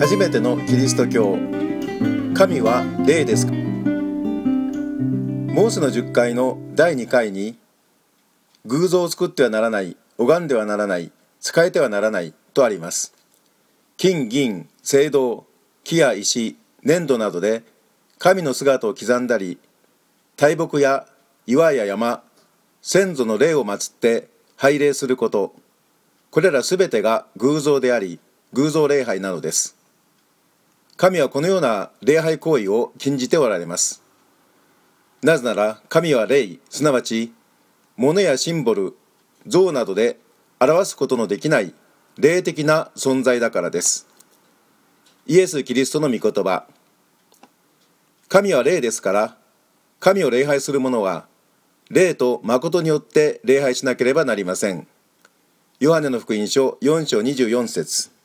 初めてのキリスト教。神は霊ですか？モーセの10回の第2回に偶像を作ってはならない拝んではならない使えてはならないとあります。金銀青銅木や石粘土などで神の姿を刻んだり大木や岩や山先祖の霊を祀って拝礼すること。これらすべてが偶像であり偶像礼拝なのです。神はこのような礼拝行為を禁じておられます。なぜなら神は霊すなわち物やシンボル像などで表すことのできない霊的な存在だからです。イエス・キリストの御言葉。神は霊ですから神を礼拝する者は霊と誠によって礼拝しなければなりません。ヨハネの福音書4章24節。